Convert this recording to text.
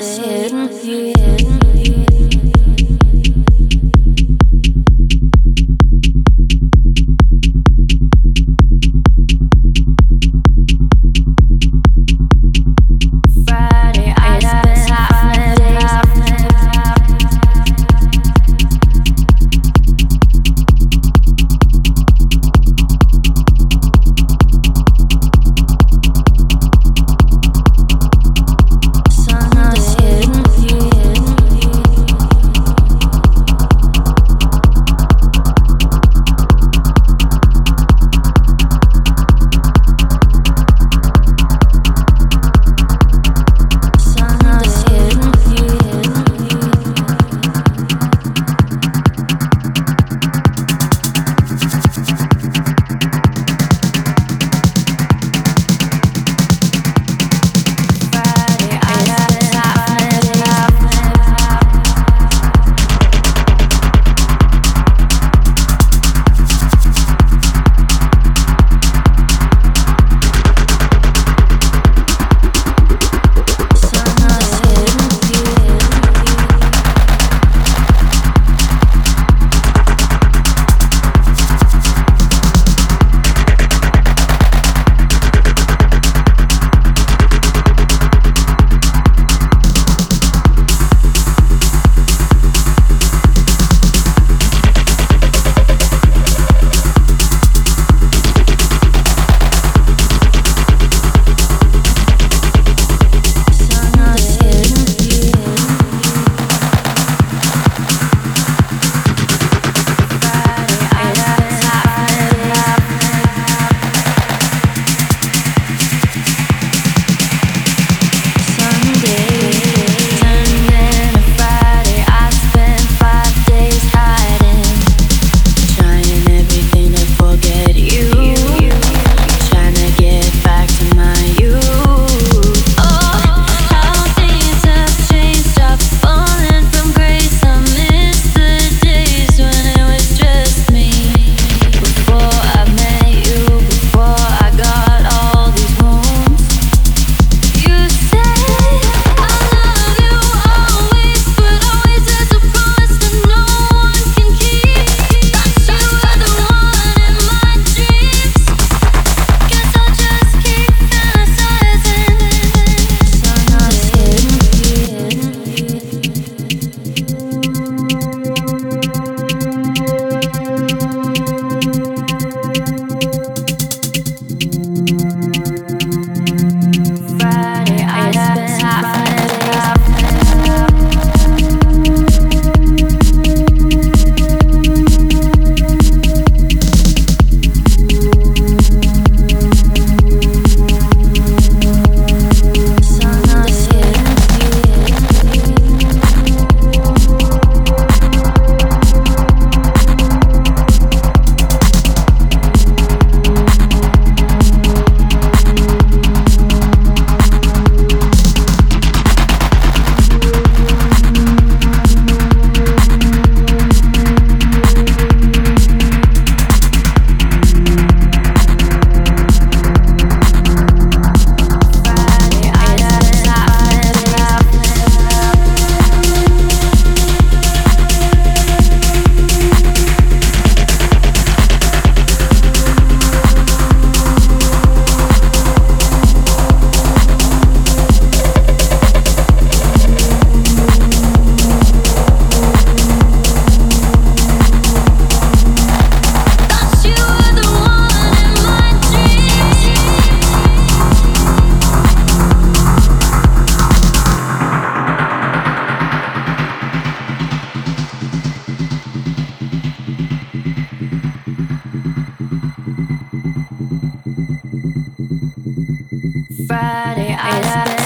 hidden, hidden. Friday, I